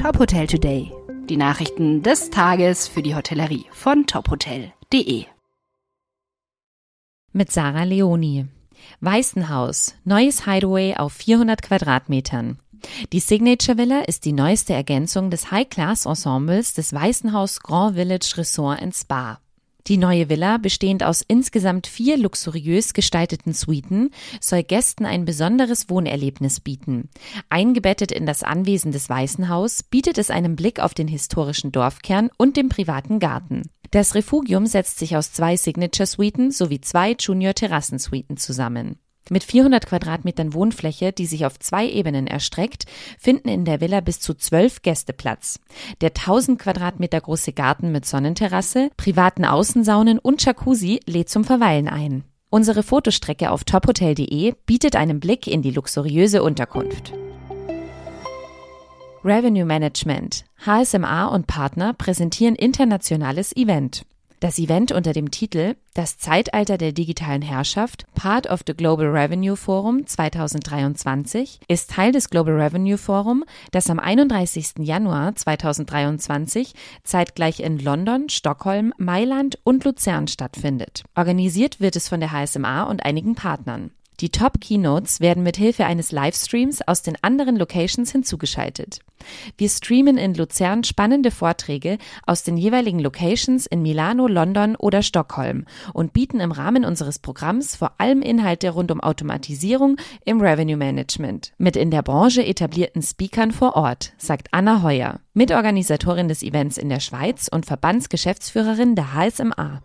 Top Hotel Today. Die Nachrichten des Tages für die Hotellerie von tophotel.de. Mit Sarah Leoni. Weißenhaus. Neues Hideaway auf 400 Quadratmetern. Die Signature Villa ist die neueste Ergänzung des High-Class-Ensembles des Weißenhaus Grand Village Resort Spa. Die neue Villa, bestehend aus insgesamt vier luxuriös gestalteten Suiten, soll Gästen ein besonderes Wohnerlebnis bieten. Eingebettet in das Anwesen des Weißen Haus bietet es einen Blick auf den historischen Dorfkern und den privaten Garten. Das Refugium setzt sich aus zwei Signature Suiten sowie zwei Junior Terrassensuiten zusammen. Mit 400 Quadratmetern Wohnfläche, die sich auf zwei Ebenen erstreckt, finden in der Villa bis zu zwölf Gäste Platz. Der 1000 Quadratmeter große Garten mit Sonnenterrasse, privaten Außensaunen und Jacuzzi lädt zum Verweilen ein. Unsere Fotostrecke auf tophotel.de bietet einen Blick in die luxuriöse Unterkunft. Revenue Management. HSMA und Partner präsentieren internationales Event. Das Event unter dem Titel Das Zeitalter der digitalen Herrschaft, Part of the Global Revenue Forum 2023, ist Teil des Global Revenue Forum, das am 31. Januar 2023 zeitgleich in London, Stockholm, Mailand und Luzern stattfindet. Organisiert wird es von der HSMA und einigen Partnern. Die Top-Keynotes werden mit Hilfe eines Livestreams aus den anderen Locations hinzugeschaltet. Wir streamen in Luzern spannende Vorträge aus den jeweiligen Locations in Milano, London oder Stockholm und bieten im Rahmen unseres Programms vor allem Inhalte rund um Automatisierung im Revenue Management mit in der Branche etablierten Speakern vor Ort, sagt Anna Heuer, Mitorganisatorin des Events in der Schweiz und Verbandsgeschäftsführerin der HSMA.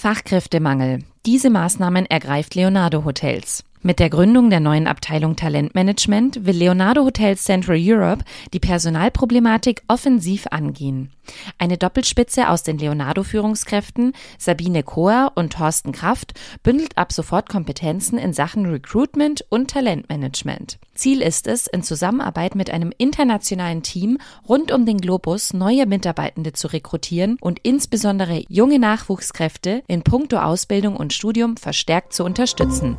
Fachkräftemangel. Diese Maßnahmen ergreift Leonardo Hotels. Mit der Gründung der neuen Abteilung Talentmanagement will Leonardo Hotels Central Europe die Personalproblematik offensiv angehen. Eine Doppelspitze aus den Leonardo-Führungskräften Sabine Kohr und Thorsten Kraft bündelt ab sofort Kompetenzen in Sachen Recruitment und Talentmanagement. Ziel ist es, in Zusammenarbeit mit einem internationalen Team rund um den Globus neue Mitarbeitende zu rekrutieren und insbesondere junge Nachwuchskräfte in puncto Ausbildung und Studium verstärkt zu unterstützen.